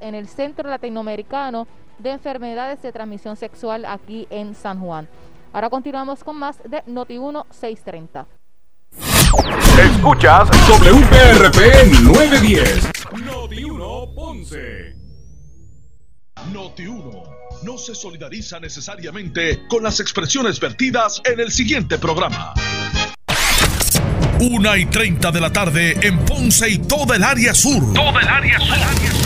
en el Centro Latinoamericano de Enfermedades de Transmisión Sexual aquí en San Juan. Ahora continuamos con más de Noti1 630. Escuchas WPRP 910. Noti1 Ponce. Noti1 no se solidariza necesariamente con las expresiones vertidas en el siguiente programa. Una y 30 de la tarde en Ponce y toda el área sur. Toda el área sur.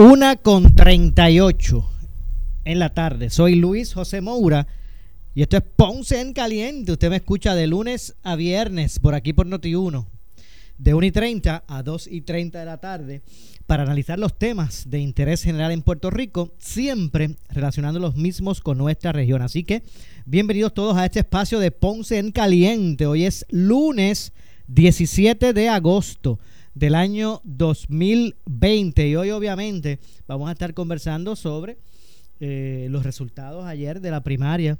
una con 38 en la tarde. Soy Luis José Moura y esto es Ponce en Caliente. Usted me escucha de lunes a viernes por aquí por Noti1, de 1 y 30 a 2 y 30 de la tarde, para analizar los temas de interés general en Puerto Rico, siempre relacionando los mismos con nuestra región. Así que bienvenidos todos a este espacio de Ponce en Caliente. Hoy es lunes 17 de agosto del año 2020. Y hoy obviamente vamos a estar conversando sobre eh, los resultados ayer de la primaria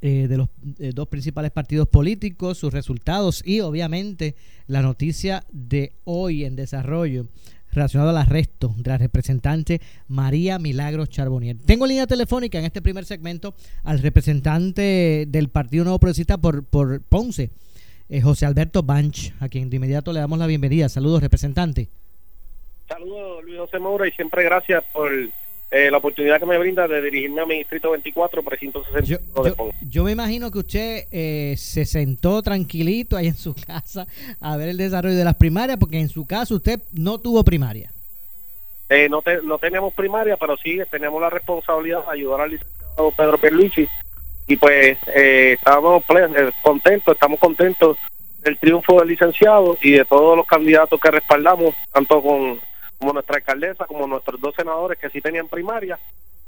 eh, de los eh, dos principales partidos políticos, sus resultados y obviamente la noticia de hoy en desarrollo relacionado al arresto de la representante María Milagros Charbonier. Tengo línea telefónica en este primer segmento al representante del Partido Nuevo Progresista por, por Ponce, José Alberto Banch, a quien de inmediato le damos la bienvenida. Saludos, representante. Saludos, Luis José Moura, y siempre gracias por eh, la oportunidad que me brinda de dirigirme a mi distrito 24, precinto 65 yo, yo, me imagino que usted eh, se sentó tranquilito ahí en su casa a ver el desarrollo de las primarias, porque en su caso usted no tuvo primaria. Eh, no, no teníamos primaria, pero sí teníamos la responsabilidad de ayudar al licenciado Pedro Perluisi y pues eh, estábamos contentos, estamos contentos del triunfo del licenciado y de todos los candidatos que respaldamos, tanto con como nuestra alcaldesa, como nuestros dos senadores que sí tenían primaria,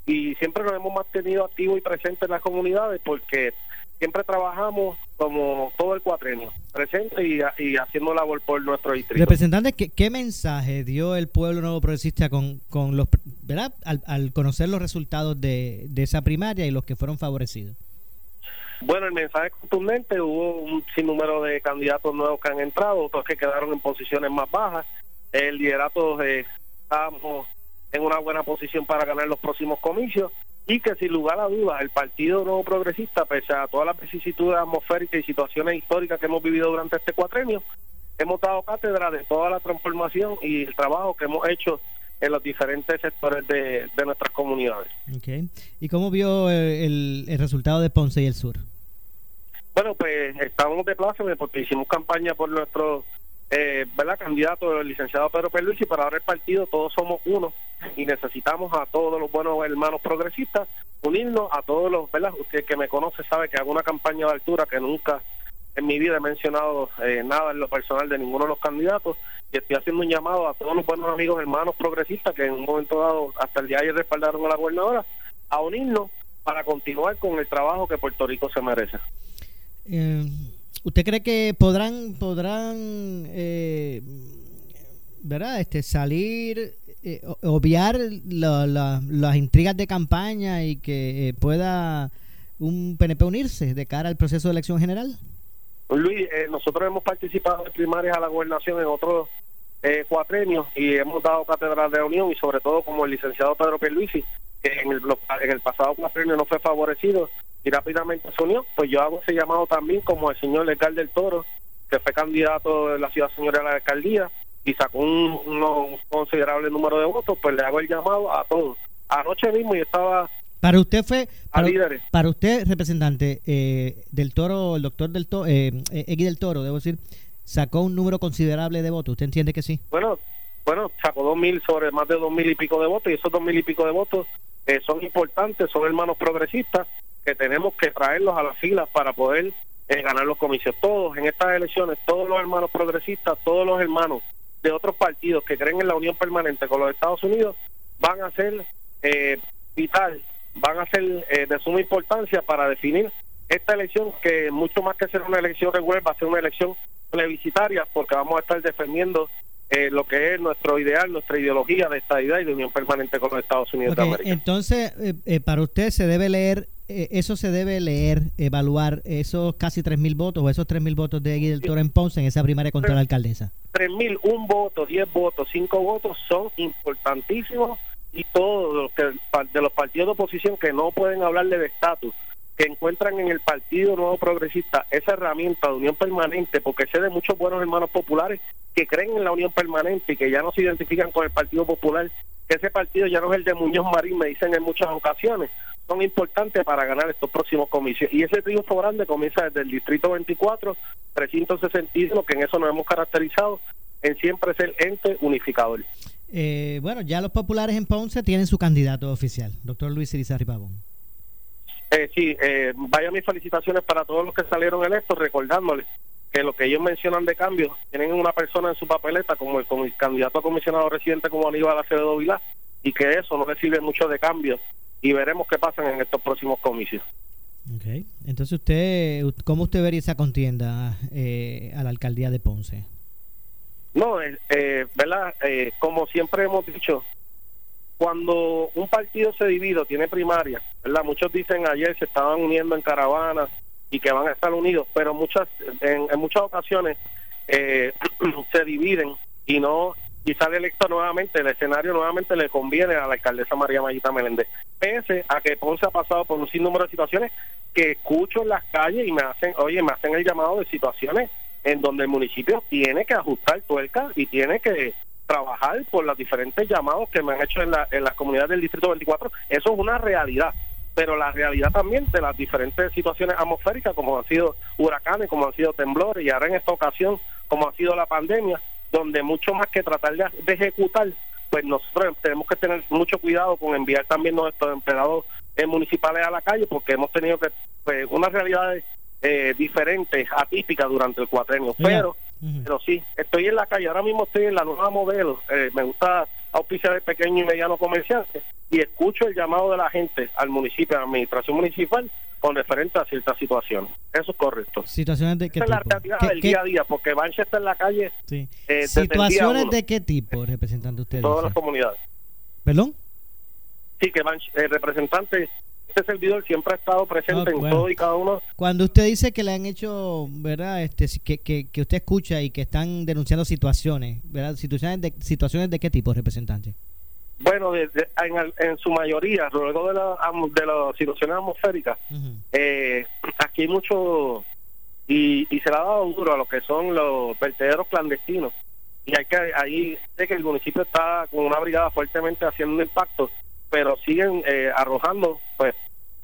y siempre nos hemos mantenido activos y presentes en las comunidades porque siempre trabajamos como todo el cuatrenio, presente y, y haciendo labor por nuestro distrito. Representante, ¿qué, ¿qué, mensaje dio el pueblo nuevo progresista con, con los, ¿verdad? Al, conocer los resultados de, de esa primaria y los que fueron favorecidos? Bueno, el mensaje contundente, hubo un sinnúmero de candidatos nuevos que han entrado, otros que quedaron en posiciones más bajas, el liderato eh, estamos en una buena posición para ganar los próximos comicios. Y que sin lugar a dudas el Partido Nuevo Progresista, pese a todas las vicisitudes atmosféricas y situaciones históricas que hemos vivido durante este cuatrenio, hemos dado cátedra de toda la transformación y el trabajo que hemos hecho en los diferentes sectores de, nuestras comunidades. Okay. ¿Y cómo vio el, el, resultado de Ponce y el Sur? Bueno, pues estábamos de pláceme porque hicimos campaña por nuestro eh, ¿verdad? candidato el licenciado Pedro Perluisi para ahora el partido todos somos uno y necesitamos a todos los buenos hermanos progresistas unirnos a todos los ¿verdad? usted que me conoce sabe que hago una campaña de altura que nunca en mi vida he mencionado eh, nada en lo personal de ninguno de los candidatos y estoy haciendo un llamado a todos los buenos amigos hermanos progresistas que en un momento dado hasta el día de ayer respaldaron a la gobernadora a unirnos para continuar con el trabajo que Puerto Rico se merece. Eh, ¿Usted cree que podrán, podrán, eh, verdad, este, salir, eh, obviar las intrigas de campaña y que eh, pueda un PNP unirse de cara al proceso de elección general? Luis, nosotros hemos participado en primarias a la gobernación en otros cuatrenios y hemos dado cátedra de unión y sobre todo como el licenciado Pedro Pierluisi, que en el, pasado cuatrenio no fue favorecido y rápidamente se unió, pues yo hago ese llamado también como el señor Legal del Toro, que fue candidato de la ciudad señora de la alcaldía y sacó un, considerable número de votos, pues le hago el llamado a todos. Anoche mismo yo estaba para usted fue para, para usted representante eh, del Toro, el doctor del Toro, eh, eh, del Toro, debo decir, sacó un número considerable de votos. ¿Usted entiende que sí? Bueno, bueno, sacó dos mil sobre más de dos mil y pico de votos y esos dos mil y pico de votos eh, son importantes, son hermanos progresistas que tenemos que traerlos a las filas para poder eh, ganar los comicios. Todos en estas elecciones, todos los hermanos progresistas, todos los hermanos de otros partidos que creen en la unión permanente con los Estados Unidos van a ser eh, vital, van a ser eh, de suma importancia para definir esta elección que mucho más que ser una elección regular va a ser una elección plebiscitaria porque vamos a estar defendiendo eh, lo que es nuestro ideal, nuestra ideología de estadidad y de unión permanente con los Estados Unidos de América. Entonces, eh, eh, para usted se debe leer, eso se debe leer, evaluar esos casi 3.000 votos o esos 3.000 votos de Guy del Toro en Ponce en esa primaria contra la alcaldesa. 3.000, un voto, 10 votos, 5 votos son importantísimos y todos los de los partidos de oposición que no pueden hablarle de estatus que encuentran en el Partido Nuevo Progresista esa herramienta de unión permanente, porque sé de muchos buenos hermanos populares que creen en la unión permanente y que ya no se identifican con el Partido Popular, que ese partido ya no es el de Muñoz Marín, me dicen en muchas ocasiones, son importantes para ganar estos próximos comicios. Y ese triunfo grande comienza desde el Distrito 24, 361, que en eso nos hemos caracterizado, en siempre ser ente unificador. Eh, bueno, ya los populares en Ponce tienen su candidato oficial, doctor Luis Irizarry Pavón. Eh, sí, eh, vaya mis felicitaciones para todos los que salieron electos, recordándoles que lo que ellos mencionan de cambio, tienen una persona en su papeleta como el, como el candidato a comisionado residente como Aníbal Acevedo Vilá, y que eso no recibe mucho de cambio, y veremos qué pasa en estos próximos comicios. Ok, entonces usted, ¿cómo usted vería esa contienda eh, a la alcaldía de Ponce? No, eh, eh ¿verdad? Eh, como siempre hemos dicho, cuando un partido se divide, tiene primaria, ¿verdad? Muchos dicen ayer se estaban uniendo en caravanas y que van a estar unidos, pero muchas en, muchas ocasiones eh, se dividen y no y sale electo nuevamente, el escenario nuevamente le conviene a la alcaldesa María Mayita Meléndez, pese a que Ponce ha pasado por un sinnúmero de situaciones que escucho en las calles y me hacen, oye, me hacen el llamado de situaciones en donde el municipio tiene que ajustar tuerca y tiene que trabajar por los diferentes llamados que me han hecho en la, en las comunidades del Distrito 24. Eso es una realidad, pero la realidad también de las diferentes situaciones atmosféricas, como han sido huracanes, como han sido temblores, y ahora en esta ocasión, como ha sido la pandemia, donde mucho más que tratar de, ejecutar, pues nosotros tenemos que tener mucho cuidado con enviar también nuestros empleados eh, municipales a la calle, porque hemos tenido que, pues, unas realidades eh, diferentes, atípicas durante el cuatrenio. Pero pero sí, estoy en la calle, ahora mismo estoy en la nueva modelo, eh, me gusta auspiciar el pequeño y mediano comerciante y escucho el llamado de la gente al municipio, a la administración municipal con referente a ciertas situaciones. Eso es correcto. ¿Situaciones de qué tipo? es la realidad del día a día, porque Bancha está en la calle. Sí. Eh, ¿Situaciones de qué tipo, representante usted? Todas las comunidades. ¿Perdón? Sí, que Bancha, el representante este servidor siempre ha estado presente en todo y cada uno. Cuando usted dice que le han hecho, ¿verdad? Este, que, que, usted escucha y que están denunciando situaciones, ¿verdad? Situaciones de, situaciones de qué tipo, representante? Bueno, en, en, su mayoría, luego de, la, de las situaciones atmosféricas, eh, aquí hay mucho, y, y se le ha dado duro a lo que son los vertederos clandestinos. Y hay que, ahí sé que el municipio está con una brigada fuertemente haciendo un impacto pero siguen eh, arrojando pues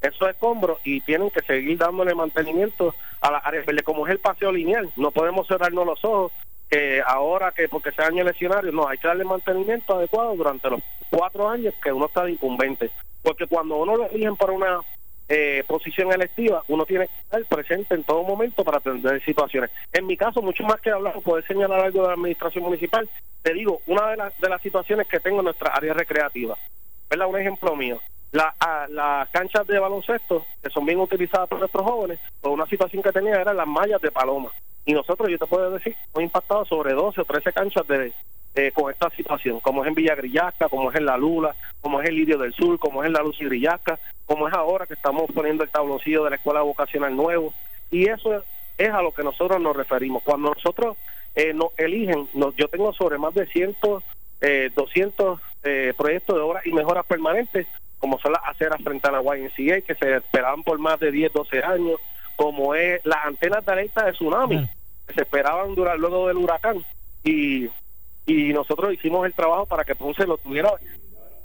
esos escombros y tienen que seguir dándole mantenimiento a las áreas verdes, como es el paseo lineal. No podemos cerrarnos los ojos que ahora que porque se daña el escenario, no, hay que darle mantenimiento adecuado durante los cuatro años que uno está de incumbente. Porque cuando uno lo eligen para una eh, posición electiva, uno tiene que estar presente en todo momento para atender situaciones. En mi caso, mucho más que hablar, poder señalar algo de la administración municipal, te digo, una de las, de las situaciones que tengo en nuestra área recreativa ¿verdad? Un ejemplo mío. La, las canchas de baloncesto, que son bien utilizadas por nuestros jóvenes, pues una situación que tenía eran las mallas de paloma. Y nosotros, yo te puedo decir, hemos impactado sobre 12 o 13 canchas de, con esta situación, como es en Villa Grillasca, como es en La Lula, como es el Lirio del Sur, como es en la Luz y Grillasca, como es ahora que estamos poniendo el tabloncillo de la Escuela Vocacional Nuevo. Y eso es a lo que nosotros nos referimos. Cuando nosotros eh, nos eligen, yo tengo sobre más de 100, eh, 200 eh, proyectos de obras y mejoras permanentes, como son las aceras frente a la YNCA, que se esperaban por más de 10, 12 años, como es las antenas de alerta de tsunami, que se esperaban durar luego del huracán. Y, y nosotros hicimos el trabajo para que Ponce lo tuviera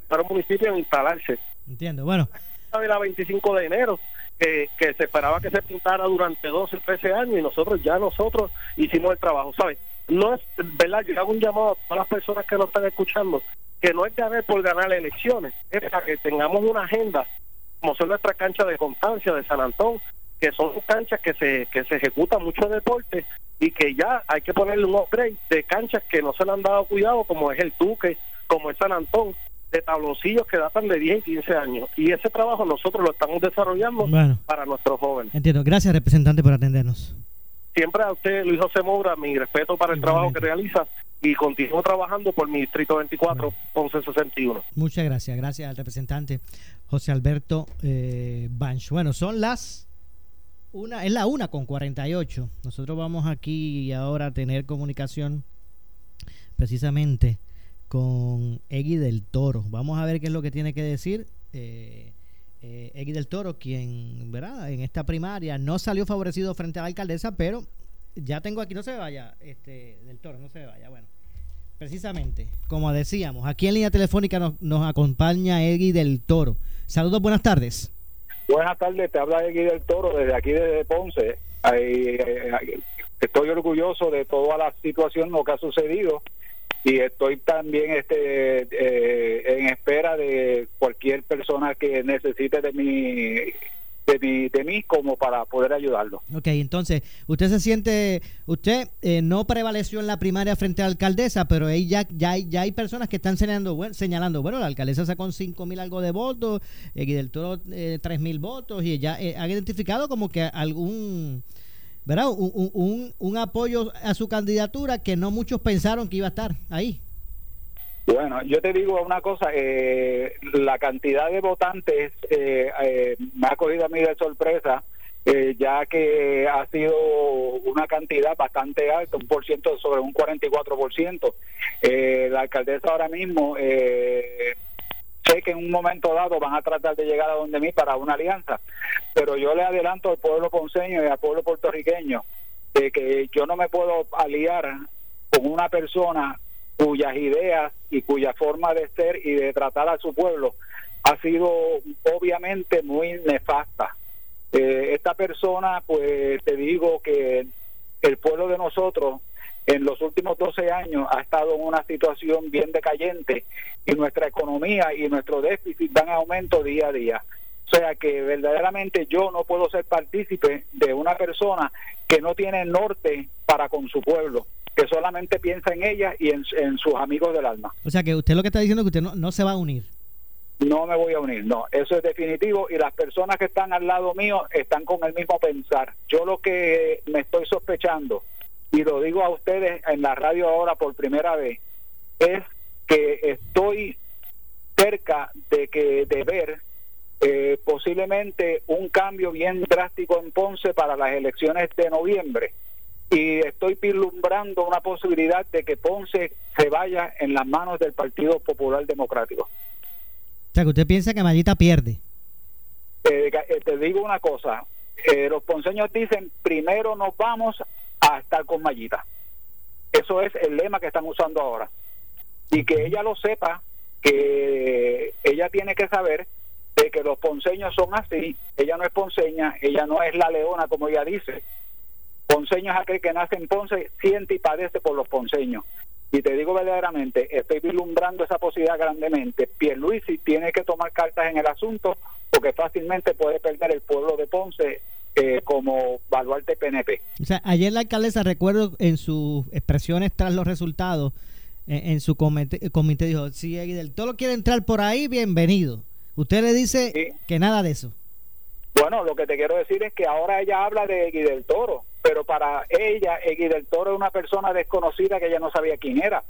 para un municipio en instalarse. Entiendo, bueno. De la 25 de enero, que, que se esperaba que se pintara durante 12, 13 años y nosotros ya nosotros hicimos el trabajo, ¿sabes? No es, ¿verdad? Yo hago un llamado a todas las personas que nos están escuchando que no es ganar por ganar elecciones, es para que tengamos una agenda, como son nuestras canchas de Constancia, de San Antón, que son canchas que se, que se ejecuta mucho deporte y que ya hay que ponerle un upgrade de canchas que no se le han dado cuidado, como es el Duque, como es San Antón, de tabloncillos que datan de 10 y 15 años. Y ese trabajo nosotros lo estamos desarrollando para nuestros jóvenes. Entiendo. Gracias, representante, por atendernos. Siempre a usted, Luis José Moura, mi respeto para el trabajo que realiza y continúo trabajando por mi distrito 24, 1161. Muchas gracias. Gracias al representante José Alberto eh, Banch. Bueno, son las una, es la una con 48. Nosotros vamos aquí ahora a tener comunicación precisamente con Egui del Toro. Vamos a ver qué es lo que tiene que decir. Eh, eh, Egui del Toro, quien, ¿verdad? En esta primaria no salió favorecido frente a la alcaldesa, pero ya tengo aquí, no se vaya, este, del Toro, no se vaya. Bueno, precisamente, como decíamos, aquí en línea telefónica nos, nos acompaña Egui del Toro. Saludos, buenas tardes. Buenas tardes, te habla Egui del Toro desde aquí, desde Ponce. Eh, estoy orgulloso de toda la situación, lo que ha sucedido y estoy también este eh, en espera de cualquier persona que necesite de mi de mí, de mí como para poder ayudarlo. Ok, entonces, usted se siente, usted eh, no prevaleció en la primaria frente a la alcaldesa, pero ahí ya, ya, hay, ya hay personas que están señalando, bueno, señalando, bueno, la alcaldesa sacó cinco mil algo de votos, eh, del Toro eh, tres mil votos, y ya eh, han identificado como que algún ¿verdad? Un, un, apoyo a su candidatura que no muchos pensaron que iba a estar ahí. Bueno, yo te digo una cosa, eh, la cantidad de votantes eh, eh, me ha cogido a mí de sorpresa, ya que ha sido una cantidad bastante alta, un por ciento sobre un 44%. la alcaldesa ahora mismo sé que en un momento dado van a tratar de llegar a donde mí para una alianza, pero yo le adelanto al pueblo ponceño y al pueblo puertorriqueño de que yo no me puedo aliar con una persona cuyas ideas y cuya forma de ser y de tratar a su pueblo ha sido obviamente muy nefasta. Eh, esta persona, pues te digo que el pueblo de nosotros en los últimos 12 años ha estado en una situación bien decayente y nuestra economía y nuestro déficit dan aumento día a día. O sea que verdaderamente yo no puedo ser partícipe de una persona que no tiene norte para con su pueblo, que solamente piensa en ella y en, sus amigos del alma. O sea que usted lo que está diciendo es que usted no, no se va a unir. No me voy a unir, no, eso es definitivo y las personas que están al lado mío están con el mismo pensar. Yo lo que me estoy sospechando y lo digo a ustedes en la radio ahora por primera vez, es que estoy cerca de que de ver eh, posiblemente un cambio bien drástico en Ponce para las elecciones de noviembre y estoy vislumbrando una posibilidad de que Ponce se vaya en las manos del Partido Popular Democrático. O sea, que usted piensa que Mayita pierde. Eh, eh, te digo una cosa, los ponceños dicen, primero nos vamos a estar con Mayita. Eso es el lema que están usando ahora. Y que ella lo sepa, que ella tiene que saber de que los ponceños son así. Ella no es ponceña, ella no es la leona, como ella dice. Ponceño es aquel que nace en Ponce, siente y padece por los ponceños. Y te digo verdaderamente, estoy vislumbrando esa posibilidad grandemente. Pierluisi tiene que tomar cartas en el asunto porque fácilmente puede perder el pueblo de Ponce eh, como baluarte PNP. O sea, ayer la alcaldesa, recuerdo en sus expresiones tras los resultados, en, su comité, dijo, si del Toro quiere entrar por ahí, bienvenido. Usted le dice que nada de eso. Bueno, lo que te quiero decir es que ahora ella habla de Egui del Toro, pero para ella Egui del Toro es una persona desconocida que ella no sabía quién era.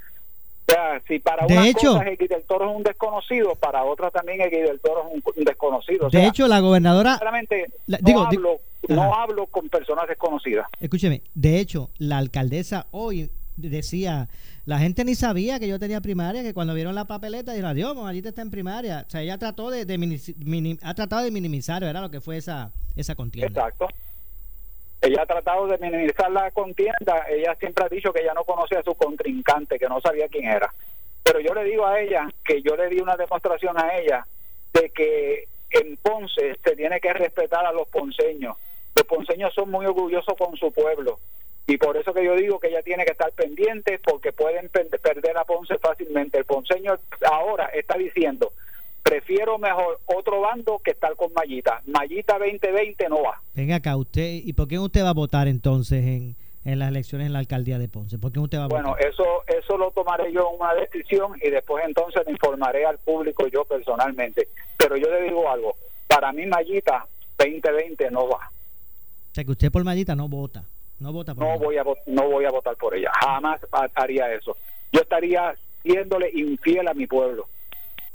O sea, si para una cosa del Toro es un desconocido, para otra también X del Toro es un, desconocido. de hecho, la gobernadora... Realmente no, hablo, no hablo con personas desconocidas. Escúcheme, de hecho, la alcaldesa hoy decía, la gente ni sabía que yo tenía primaria, que cuando vieron la papeleta dijeron, adiós, te está en primaria. O sea, ella trató de, de ha tratado de minimizar, ¿verdad? Lo que fue esa, esa contienda. Exacto. Ella ha tratado de minimizar la contienda, ella siempre ha dicho que ella no conocía a su contrincante, que no sabía quién era. Pero yo le digo a ella que yo le di una demostración a ella de que en Ponce se tiene que respetar a los ponceños. Los ponceños son muy orgullosos con su pueblo. Y por eso que yo digo que ella tiene que estar pendiente porque pueden perder a Ponce fácilmente. El ponceño ahora está diciendo, prefiero mejor otro bando que estar con Mayita. Mayita 2020 no va. Venga acá, usted, ¿y por qué usted va a votar entonces en, en las elecciones en la alcaldía de Ponce? ¿Por qué usted va a bueno, votar? eso eso lo tomaré yo en una decisión y después entonces le informaré al público yo personalmente. Pero yo le digo algo, para mí Mayita 2020 no va. Sea, que usted por Mayita no vota. No vota por No voy a no voy a votar por ella. Jamás ha- haría eso. Yo estaría siéndole infiel a mi pueblo.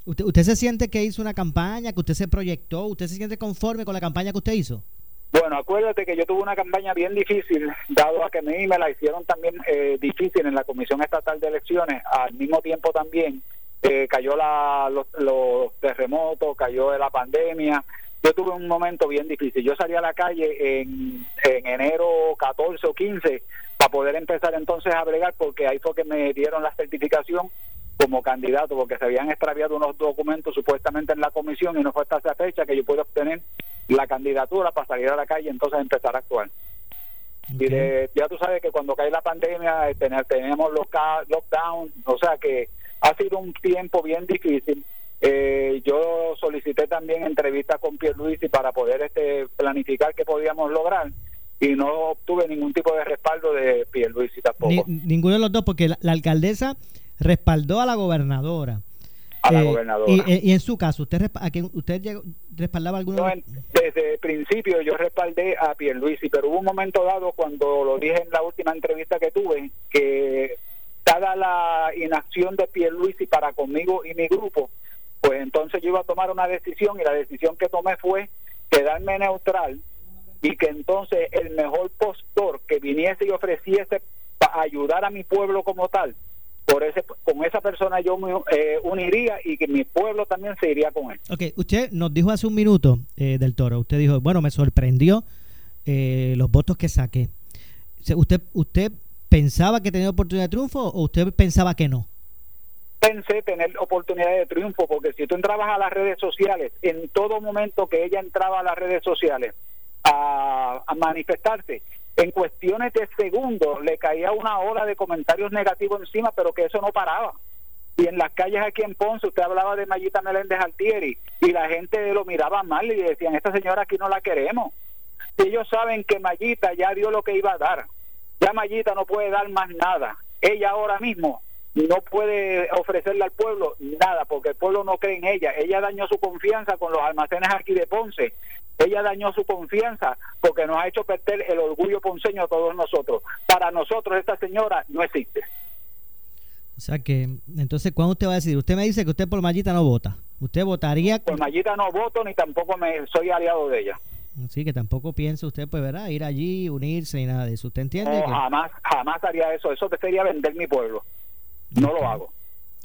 ¿Usted, ¿Usted se siente que hizo una campaña, que usted se proyectó? ¿Usted se siente conforme con la campaña que usted hizo? Bueno, acuérdate que yo tuve una campaña bien difícil, dado a que a mí me la hicieron también eh, difícil en la Comisión Estatal de Elecciones. Al mismo tiempo también eh, cayó la, los, los terremotos, cayó la pandemia. Yo tuve un momento bien difícil. Yo salí a la calle en, en enero 14 o 15 para poder empezar entonces a bregar, porque ahí fue que me dieron la certificación como candidato, porque se habían extraviado unos documentos supuestamente en la comisión y no fue hasta esa fecha que yo pude obtener la candidatura para salir a la calle y entonces empezar a actuar. Y de- ya tú sabes que cuando cae la pandemia tener- tenemos los lockdown, o sea que ha sido un tiempo bien difícil. Eh, yo solicité también entrevistas con Pierluisi para poder este planificar qué podíamos lograr y no obtuve ningún tipo de respaldo de Pierluisi tampoco. Ni- ninguno de los dos, porque la, la alcaldesa respaldó a la gobernadora. a la Eh, gobernadora. Y, eh, y en su caso, ¿usted, a quién- usted llegó- respaldaba alguno? No, en- desde el principio yo respaldé a Pierluisi, pero hubo un momento dado cuando lo dije en la última entrevista que tuve, que dada la inacción de Pierluisi para conmigo y mi grupo, pues entonces yo iba a tomar una decisión y la decisión que tomé fue quedarme neutral y que entonces el mejor postor que viniese y ofreciese para ayudar a mi pueblo como tal, por ese con esa persona yo me eh, uniría y que mi pueblo también se iría con él. Ok, usted nos dijo hace un minuto eh, del toro, usted dijo, bueno, me sorprendió eh, los votos que saqué. ¿Usted, ¿Usted pensaba que tenía oportunidad de triunfo o usted pensaba que no? Pensé tener oportunidad de triunfo, porque si tú entrabas a las redes sociales, en todo momento que ella entraba a las redes sociales a, manifestarse, en cuestiones de segundos le caía una ola de comentarios negativos encima, pero que eso no paraba. Y en las calles aquí en Ponce, usted hablaba de Mayita Meléndez Altieri, y la gente lo miraba mal y decían, esta señora aquí no la queremos. Ellos saben que Mayita ya dio lo que iba a dar. Ya Mayita no puede dar más nada. Ella ahora mismo no puede ofrecerle al pueblo nada porque el pueblo no cree en ella. Ella dañó su confianza con los almacenes aquí de Ponce. Ella dañó su confianza porque nos ha hecho perder el orgullo ponceño a todos nosotros. Para nosotros esta señora no existe. O sea que, entonces, ¿cuándo usted va a decidir? Usted me dice que usted por Mallita no vota. ¿Usted votaría? Por Mayita no voto ni tampoco me soy aliado de ella. Sí, que tampoco piensa usted, pues, ¿verdad? Ir allí, unirse y nada de eso. ¿Usted entiende? No, que- jamás, jamás haría eso. Eso sería vender mi pueblo. No lo hago.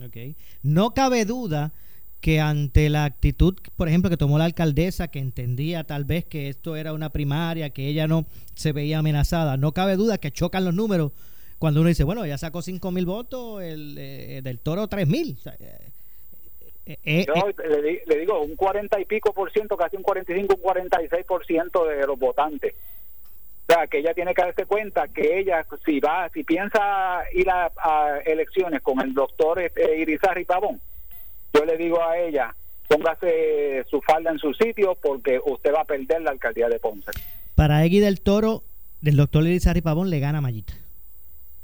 Ok. No cabe duda que ante la actitud, por ejemplo, que tomó la alcaldesa, que entendía tal vez que esto era una primaria, que ella no se veía amenazada, no cabe duda que chocan los números cuando uno dice, bueno, ella sacó 5 mil votos, el eh, del toro 3 mil. O sea, eh, eh, Yo le, le digo un 40 y pico por ciento, casi un 45, un 46 por ciento de los votantes. O sea, que ella tiene que darse cuenta que ella, si va, si piensa ir a, a elecciones con el doctor Irizarry Pavón, yo le digo a ella, póngase su falda en su sitio porque usted va a perder la alcaldía de Ponce. para Egui del Toro, del doctor Lirizarri Pavón le gana a Mallita.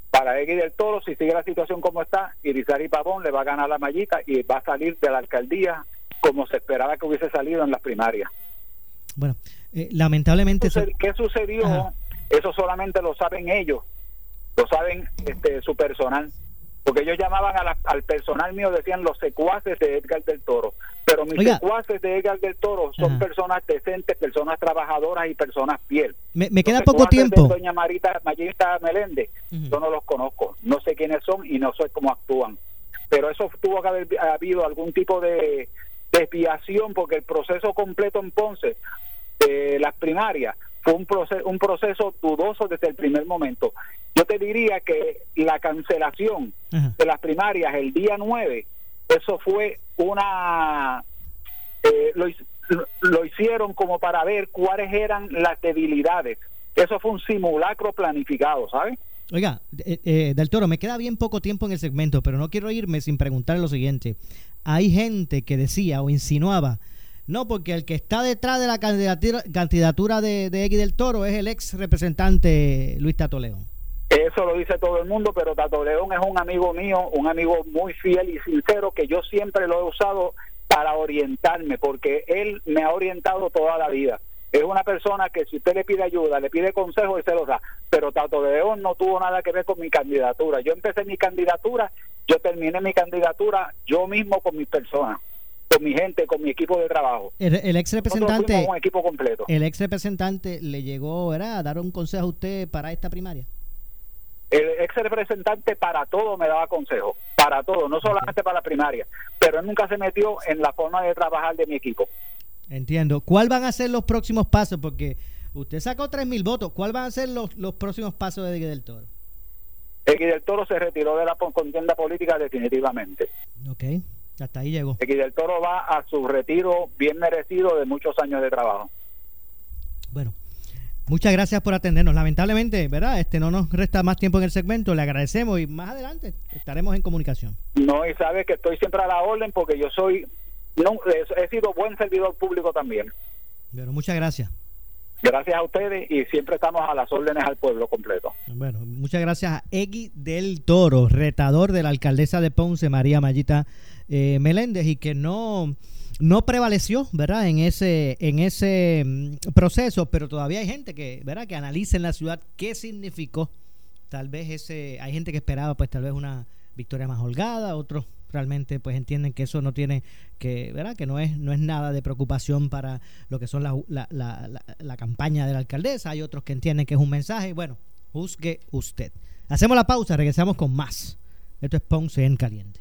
Para X del Toro, si sigue la situación como está, Irizarry Pavón le va a ganar la mallita y va a salir de la alcaldía como se esperaba que hubiese salido en las primarias. Bueno, eh, lamentablemente... ¿Qué sucedió? Ajá. Eso solamente lo saben ellos, lo saben este, su personal. Porque ellos llamaban a la- al personal mío, decían los secuaces de Edgar del Toro. Pero mis Oiga. secuaces de Edgar del Toro son Ajá. personas decentes, personas trabajadoras y personas fiel. me, me queda Los poco de tiempo. Doña Marita Mayita Meléndez, yo no los conozco, no sé quiénes son y no sé cómo actúan. Pero eso tuvo que haber habido algún tipo de desviación porque el proceso completo en Ponce de las primarias fue un proceso, un proceso dudoso desde el primer momento. Yo te diría que la cancelación de las primarias el día 9, eso fue una... eh, lo, lo hicieron como para ver cuáles eran las debilidades. Eso fue un simulacro planificado, ¿sabes? Oiga, eh, eh, del Toro, me queda bien poco tiempo en el segmento, pero no quiero irme sin preguntarle lo siguiente. hay gente que decía o insinuaba, no, porque el que está detrás de la candidatura, de, de X del Toro es el ex representante Luis Tato León. Eso lo dice todo el mundo, pero Tato León es un amigo mío, un amigo muy fiel y sincero que yo siempre lo he usado para orientarme, porque él me ha orientado toda la vida. Es una persona que si usted le pide ayuda, le pide consejo, y se los da. Pero Tato León no tuvo nada que ver con mi candidatura. Yo empecé mi candidatura, yo terminé mi candidatura yo mismo con mis personas con mi gente, con mi equipo de trabajo. El, ex representante, un equipo completo. El ex representante le llegó a dar un consejo a usted para esta primaria. El ex representante para todo me daba consejo, para todo, no solamente para la primaria, pero él nunca se metió en la forma de trabajar de mi equipo. Entiendo. ¿Cuál van a ser los próximos pasos? Porque usted sacó tres mil votos. ¿Cuál van a ser los, los próximos pasos de X del Toro? X del Toro se retiró de la contienda política definitivamente. Ok, hasta ahí llegó. X del Toro va a su retiro bien merecido de muchos años de trabajo. Bueno, Muchas gracias por atendernos. Lamentablemente, ¿verdad? Este no nos resta más tiempo en el segmento. Le agradecemos y más adelante estaremos en comunicación. No, y sabe que estoy siempre a la orden porque yo soy no he sido buen servidor público también. Pero muchas gracias. Gracias a ustedes y siempre estamos a las órdenes al pueblo completo. Bueno, muchas gracias a Egui del Toro, retador de la alcaldesa de Ponce, María Mayita eh, Meléndez, y que no no prevaleció, ¿verdad? En ese, en ese mm, proceso, pero todavía hay gente que, ¿verdad? Que analiza en la ciudad qué significó. Tal vez ese, hay gente que esperaba, pues tal vez una victoria más holgada, otros realmente pues entienden que eso no tiene que verdad que no es no es nada de preocupación para lo que son la, la, la, la, campaña de la alcaldesa hay otros que entienden que es un mensaje bueno juzgue usted hacemos la pausa regresamos con más esto es Ponce en caliente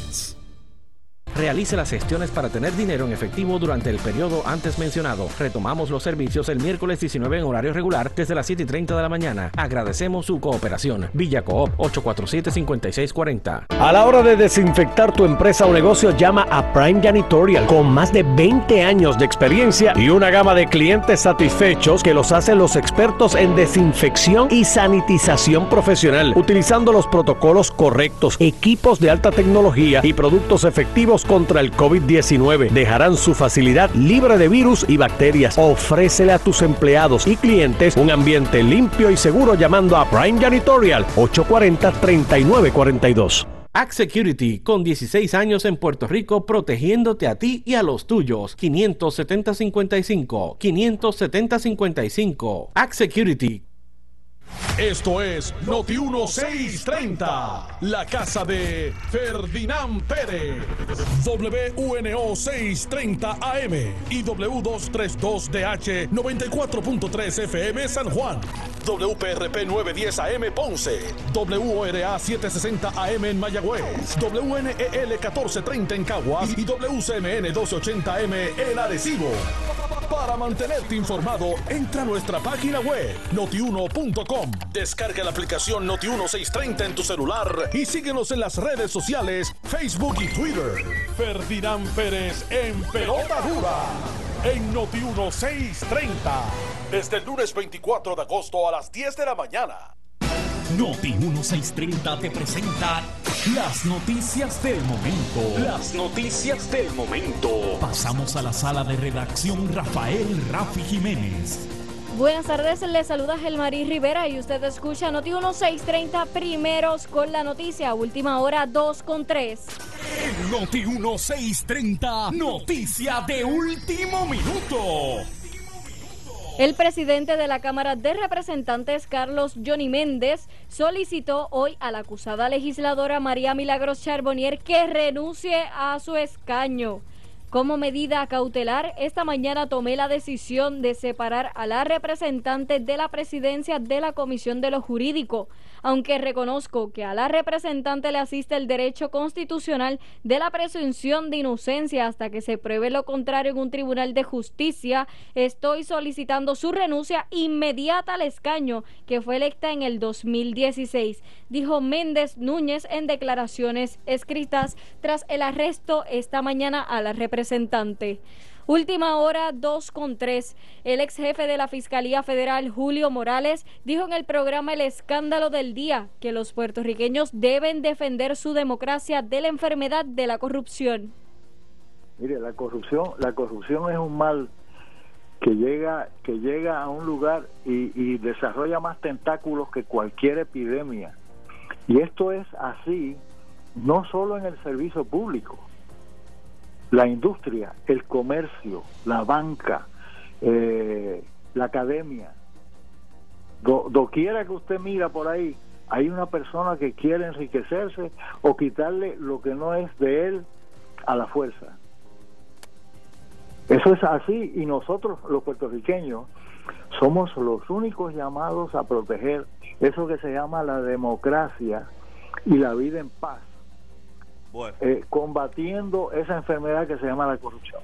Realice las gestiones para tener dinero en efectivo durante el periodo antes mencionado. Retomamos los servicios el miércoles 19 en horario regular desde las 7 y 30 de la mañana. Agradecemos su cooperación. Villa Coop 847-5640. A la hora de desinfectar tu empresa o negocio, llama a Prime Janitorial con más de 20 años de experiencia y una gama de clientes satisfechos que los hacen los expertos en desinfección y sanitización profesional, utilizando los protocolos correctos, equipos de alta tecnología y productos efectivos contra el COVID-19. Dejarán su facilidad libre de virus y bacterias. Ofrécele a tus empleados y clientes un ambiente limpio y seguro llamando a Prime Janitorial 840-3942. Act Security, con 16 años en Puerto Rico, protegiéndote a ti y a los tuyos. 570-55. 570-55. Act Security. Esto es Noti 1630, la casa de Ferdinand Pérez. WNO 630 AM y W232DH 94.3 FM San Juan. WPRP 910 AM Ponce. WORA 760 AM en Mayagüez. WNEL 1430 en Caguas y WCMN 1280M en Arecibo. Para mantenerte informado, entra a nuestra página web notiuno.com. Descarga la aplicación Noti1630 en tu celular y síguenos en las redes sociales, Facebook y Twitter. Ferdinand Pérez en Pelota Dura en Noti1630. Desde el lunes 24 de agosto a las 10 de la mañana. Noti 1630 te presenta las noticias del momento. Las noticias del momento. Pasamos a la sala de redacción Rafael Rafi Jiménez. Buenas tardes, le saluda Gelmarí Rivera y usted escucha Noti 1630 primeros con la noticia, última hora 2 con 3. Noti 1630, noticia de último minuto. El presidente de la Cámara de Representantes, Carlos Johnny Méndez, solicitó hoy a la acusada legisladora María Milagros Charbonnier que renuncie a su escaño. Como medida cautelar, esta mañana tomé la decisión de separar a la representante de la presidencia de la Comisión de lo Jurídico aunque reconozco que a la representante le asiste el derecho constitucional de la presunción de inocencia hasta que se pruebe lo contrario en un tribunal de justicia, estoy solicitando su renuncia inmediata al escaño que fue electa en el 2016, dijo Méndez Núñez en declaraciones escritas tras el arresto esta mañana a la representante. Última hora 2 con 3. El ex jefe de la Fiscalía Federal, Julio Morales, dijo en el programa El Escándalo del Día que los puertorriqueños deben defender su democracia de la enfermedad de la corrupción. Mire, la corrupción, la corrupción es un mal que llega, que llega a un lugar y, y desarrolla más tentáculos que cualquier epidemia. Y esto es así no solo en el servicio público, la industria, el comercio, la banca, eh, la academia. Do, doquiera que usted mira por ahí, hay una persona que quiere enriquecerse o quitarle lo que no es de él a la fuerza. Eso es así y nosotros los puertorriqueños somos los únicos llamados a proteger eso que se llama la democracia y la vida en paz eh, combatiendo esa enfermedad que se llama la corrupción.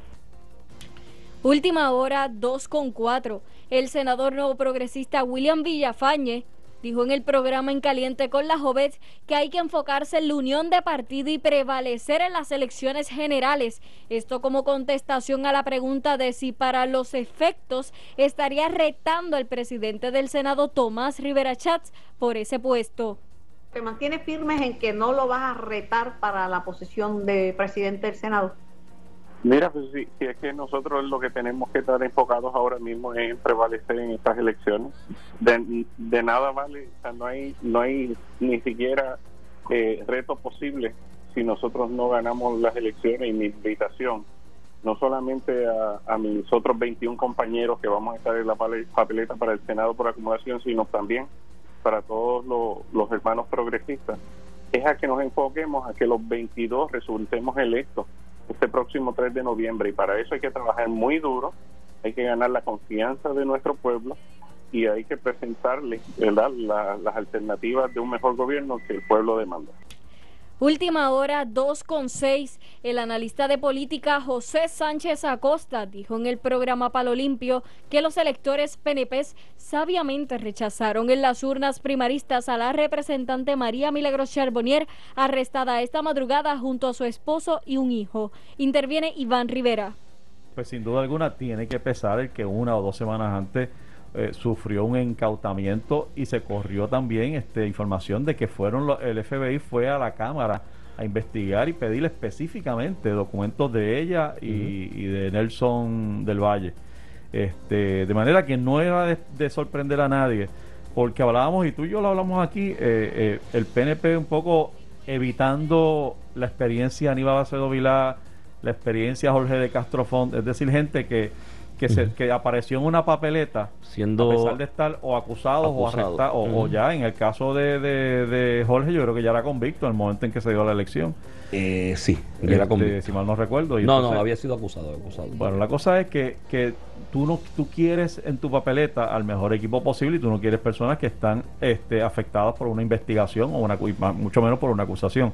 Última hora 2 con 4. El senador nuevo progresista William Villafañe dijo en el programa En Caliente con la Jovet que hay que enfocarse en la unión de partido y prevalecer en las elecciones generales. Esto como contestación a la pregunta de si para los efectos estaría retando al presidente del Senado Tomás Rivera Chats por ese puesto te mantienes firmes en que no lo vas a retar para la posición de presidente del Senado? Mira, pues si, es que nosotros lo que tenemos que estar enfocados ahora mismo es en prevalecer en estas elecciones. De, nada vale, o sea, no hay, no hay ni siquiera eh, reto posible si nosotros no ganamos las elecciones y mi invitación, no solamente a, a mis otros 21 compañeros que vamos a estar en la papeleta para el Senado por acumulación, sino también para todos los, hermanos progresistas es a que nos enfoquemos a que los 22 resultemos electos este próximo 3 de noviembre y para eso hay que trabajar muy duro, hay que ganar la confianza de nuestro pueblo y hay que presentarle ¿verdad? las alternativas de un mejor gobierno que el pueblo demanda. Última hora 2.6. El analista de política José Sánchez Acosta dijo en el programa Palo Limpio que los electores PNP sabiamente rechazaron en las urnas primaristas a la representante María Milagros Charbonnier, arrestada esta madrugada junto a su esposo y un hijo. Interviene Iván Rivera. Pues sin duda alguna tiene que pesar el que una o dos semanas antes eh, sufrió un incautamiento y se corrió también este, información de que fueron el FBI fue a la Cámara a investigar y pedir específicamente documentos de ella y, de Nelson del Valle. Este, de manera que no era de, sorprender a nadie, porque hablábamos, y tú y yo lo hablamos aquí, eh, eh, el PNP un poco evitando la experiencia Aníbal Acedo Vilá, la experiencia Jorge de Castrofont, es decir, gente que que, se, que apareció en una papeleta siendo a pesar de estar o acusado o arrestado o, ya en el caso de, de, Jorge yo creo que ya era convicto en el momento en que se dio la elección. Eh, sí era este, convicto. si mal no recuerdo no no había sido acusado, acusado. Bueno la cosa es que, que tú no tú quieres en tu papeleta al mejor equipo posible y tú no quieres personas que están este, afectadas por una investigación o una mucho menos por una acusación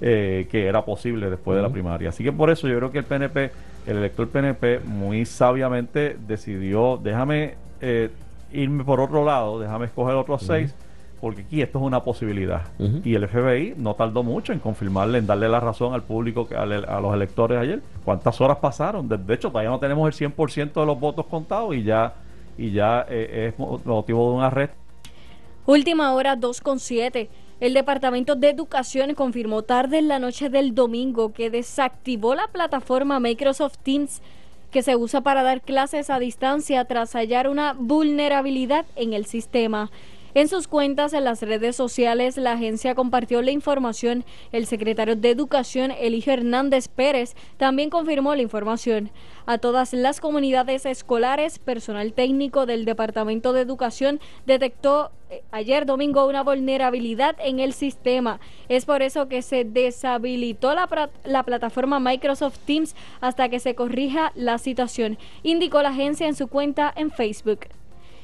eh, que era posible después de la primaria. Así que por eso yo creo que el PNP, el elector PNP, muy sabiamente decidió, déjame eh, irme por otro lado, déjame escoger otros seis, porque aquí esto es una posibilidad. Y el FBI no tardó mucho en confirmarle, en darle la razón al público, a, los electores ayer. ¿Cuántas horas pasaron? De, hecho, todavía no tenemos el 100% de los votos contados y ya, y ya eh, es motivo de un arresto. Última hora 2.7. El Departamento de Educación confirmó tarde en la noche del domingo que desactivó la plataforma Microsoft Teams que se usa para dar clases a distancia tras hallar una vulnerabilidad en el sistema. En sus cuentas en las redes sociales, la agencia compartió la información. El secretario de Educación, Eligio Hernández Pérez, también confirmó la información. A todas las comunidades escolares, personal técnico del Departamento de Educación detectó eh, ayer domingo una vulnerabilidad en el sistema. Es por eso que se deshabilitó la, la, plataforma Microsoft Teams hasta que se corrija la situación, indicó la agencia en su cuenta en Facebook.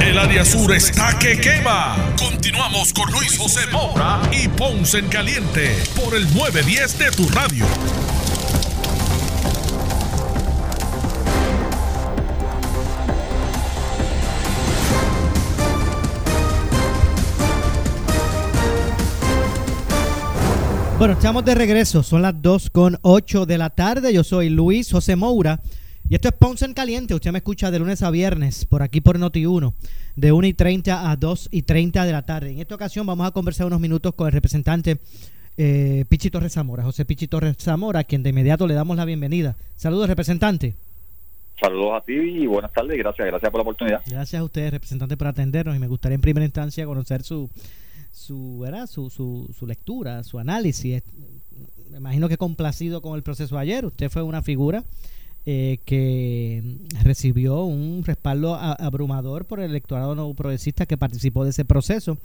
El área sur está que quema. Continuamos con Luis José Moura y Ponce en Caliente por el 910 de tu radio. Bueno, estamos de regreso. Son las 2 con 8 de la tarde. Yo soy Luis José Moura. Y esto es Ponce en Caliente. Usted me escucha de lunes a viernes por aquí por Noti1, de 1 y 30 a 2 y 30 de la tarde. En esta ocasión vamos a conversar unos minutos con el representante eh, Pichi Torres Zamora, José Pichi Torres Zamora, a quien de inmediato le damos la bienvenida. Saludos, representante. Saludos a ti y buenas tardes. Gracias, gracias por la oportunidad. Gracias a usted, representante, por atendernos. Y me gustaría en primera instancia conocer su, su, ¿verdad? su, su, su lectura, su análisis. Me imagino que complacido con el proceso ayer. Usted fue una figura eh, que recibió un respaldo a- abrumador por el electorado no progresista que participó de ese proceso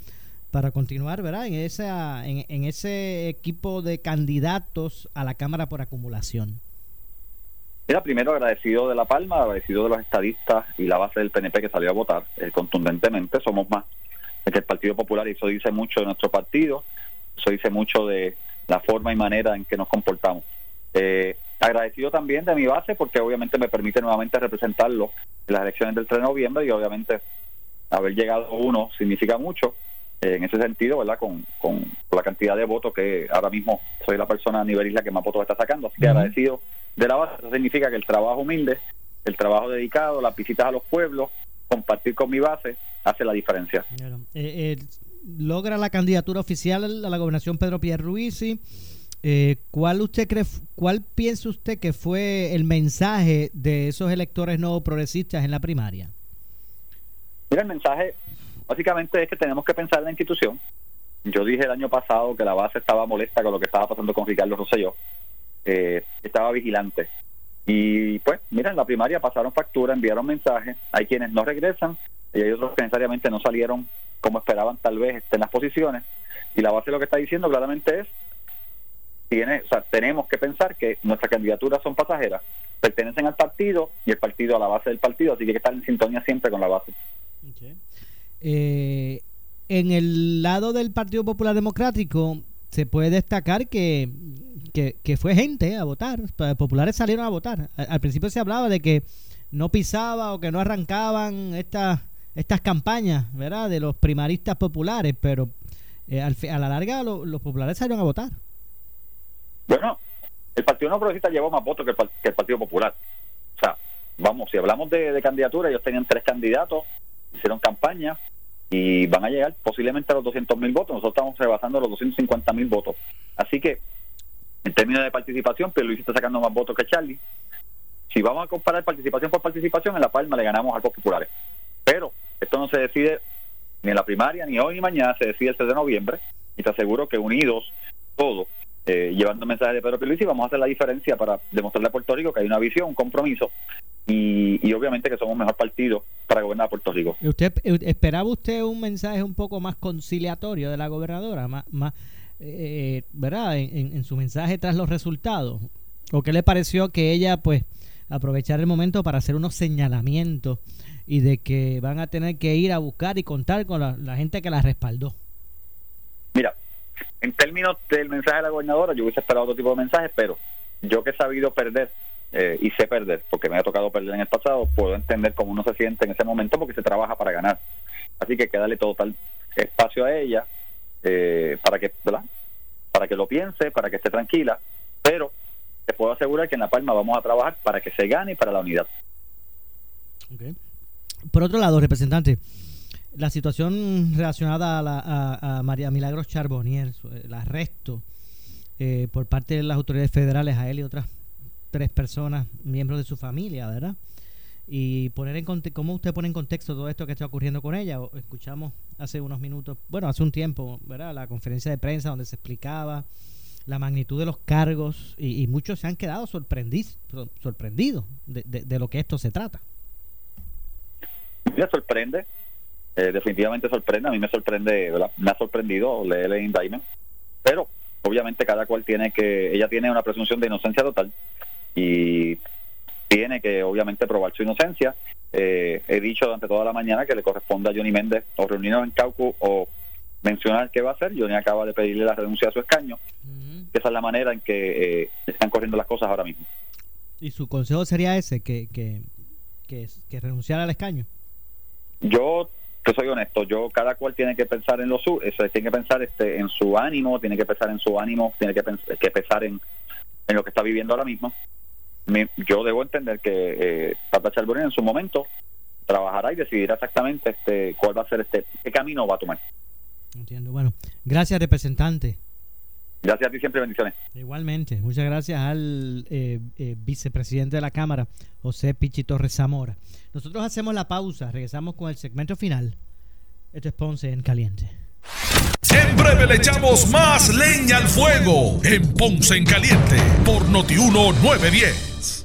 para continuar ¿verdad? En, esa, en, ese equipo de candidatos a la Cámara por acumulación. Mira, primero agradecido de La Palma, agradecido de los estadistas y la base del PNP que salió a votar eh, contundentemente. Somos más que el Partido Popular y eso dice mucho de nuestro partido, eso dice mucho de la forma y manera en que nos comportamos. Eh, agradecido también de mi base porque obviamente me permite nuevamente representarlo en las elecciones del 3 de noviembre y obviamente haber llegado uno significa mucho eh, en ese sentido, ¿verdad? Con, con, la cantidad de votos que ahora mismo soy la persona a nivel isla que más votos está sacando, así que agradecido de la base. Eso significa que el trabajo humilde, el trabajo dedicado, las visitas a los pueblos, compartir con mi base, hace la diferencia. Eh, eh, logra la candidatura oficial a la gobernación Pedro Pierluisi. Eh, ¿Cuál usted cree, cuál piensa usted que fue el mensaje de esos electores no progresistas en la primaria? Mira, el mensaje básicamente es que tenemos que pensar en la institución. Yo dije el año pasado que la base estaba molesta con lo que estaba pasando con Ricardo Rosselló. Eh, estaba vigilante. Y pues, mira, en la primaria pasaron factura, enviaron mensajes. Hay quienes no regresan y hay otros que necesariamente no salieron como esperaban tal vez en las posiciones. Y la base lo que está diciendo claramente es, tiene, o sea, tenemos que pensar que nuestras candidaturas son pasajeras, pertenecen al partido y el partido a la base del partido, así que hay que estar en sintonía siempre con la base. Eh, en el lado del Partido Popular Democrático se puede destacar que, fue gente a votar, populares salieron a votar. Al, principio se hablaba de que no pisaba o que no arrancaban estas estas campañas, ¿verdad? De los primaristas populares, pero eh, al a la larga lo- los populares salieron a votar. Bueno, el Partido No Progresista llevó más votos que el, que el Partido Popular. O sea, vamos, si hablamos de, de candidatura, ellos tenían tres candidatos, hicieron campaña y van a llegar posiblemente a los 200 mil votos. Nosotros estamos rebasando los 250 mil votos. Así que, en términos de participación, Luis está sacando más votos que Charlie. Si vamos a comparar participación por participación, en La Palma le ganamos a los populares. Pero esto no se decide ni en la primaria, ni hoy ni mañana, se decide el 3 de noviembre. Y te aseguro que unidos, todos, eh, llevando mensajes de Pedro Pierluisi, vamos a hacer la diferencia para demostrarle a Puerto Rico que hay una visión, un compromiso y, obviamente que somos un mejor partido para gobernar Puerto Rico. ¿Usted eh, esperaba usted un mensaje un poco más conciliatorio de la gobernadora, más, eh, verdad, en, su mensaje tras los resultados? ¿O qué le pareció que ella, pues, aprovechar el momento para hacer unos señalamientos y de que van a tener que ir a buscar y contar con la gente que la respaldó? En términos del mensaje de la gobernadora, yo hubiese esperado otro tipo de mensajes, pero yo que he sabido perder eh, y sé perder, porque me ha tocado perder en el pasado, puedo entender cómo uno se siente en ese momento porque se trabaja para ganar. Así que hay que darle total espacio a ella eh, para que para que lo piense, para que esté tranquila, pero te puedo asegurar que en La Palma vamos a trabajar para que se gane y para la unidad. Por otro lado, representante, la situación relacionada a, la, a, María Milagros Charbonnier, el arresto eh, por parte de las autoridades federales a él y otras tres personas, miembros de su familia, ¿verdad? Y poner en cómo usted pone en contexto todo esto que está ocurriendo con ella. Escuchamos hace unos minutos, bueno, hace un tiempo, ¿verdad? La conferencia de prensa donde se explicaba la magnitud de los cargos y, muchos se han quedado sorprendidos, sorprendidos de, de, lo que esto se trata. Me sorprende, eh, definitivamente sorprende, a mí me sorprende, me ha sorprendido leer el indictment, pero obviamente cada cual tiene que, ella tiene una presunción de inocencia total y tiene que obviamente probar su inocencia. Eh, he dicho durante toda la mañana que le corresponde a Johnny Méndez o reunirnos en Caucu o mencionar qué va a hacer. Johnny acaba de pedirle la renuncia a su escaño. Esa es la manera en que eh, están corriendo las cosas ahora mismo. ¿Y su consejo sería ese, que, que, que, que renunciara al escaño? Yo que soy honesto, yo cada cual tiene que pensar en lo su, eso, tiene que pensar este en su ánimo, tiene que pensar en su ánimo, tiene que, que pensar en, en lo que está viviendo ahora mismo. yo debo entender que eh, Tata en su momento trabajará y decidirá exactamente este cuál va a ser este qué camino va a tomar. Entiendo. Bueno, gracias representante. Gracias a ti siempre, bendiciones. Igualmente, muchas gracias al eh, eh, vicepresidente de la Cámara, José Pichi Torres Zamora. Nosotros hacemos la pausa, regresamos con el segmento final. Esto es Ponce en Caliente. En breve le echamos más leña al fuego en Ponce en Caliente por Notiuno 910.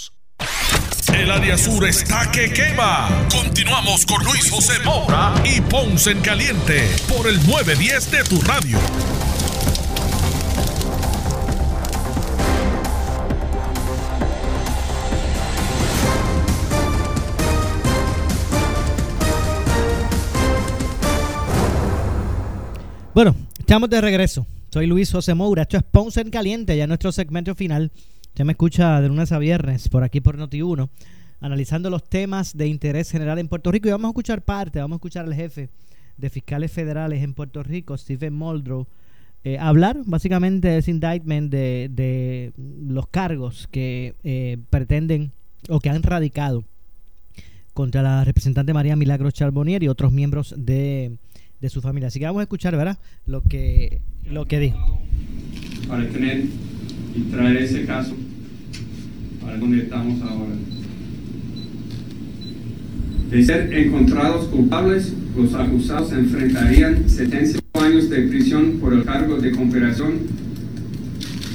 El área sur está que quema. Continuamos con Luis José Moura y Ponce en Caliente por el 910 de tu radio. Bueno, estamos de regreso. Soy Luis José Moura. Esto es Ponce en Caliente, ya nuestro segmento final. Usted me escucha de lunes a viernes por aquí por Noti1, analizando los temas de interés general en Puerto Rico. Y vamos a escuchar parte, vamos a escuchar al jefe de fiscales federales en Puerto Rico, Stephen Muldrow, eh, hablar básicamente de ese indictment de, los cargos que eh, pretenden o que han radicado contra la representante María Milagros Charbonnier y otros miembros de, de su familia. Así que vamos a escuchar, ¿verdad? Lo que, lo que dijo. Para tener y traer ese caso para donde estamos ahora. De ser encontrados culpables, los acusados enfrentarían 75 años de prisión por el cargo de cooperación,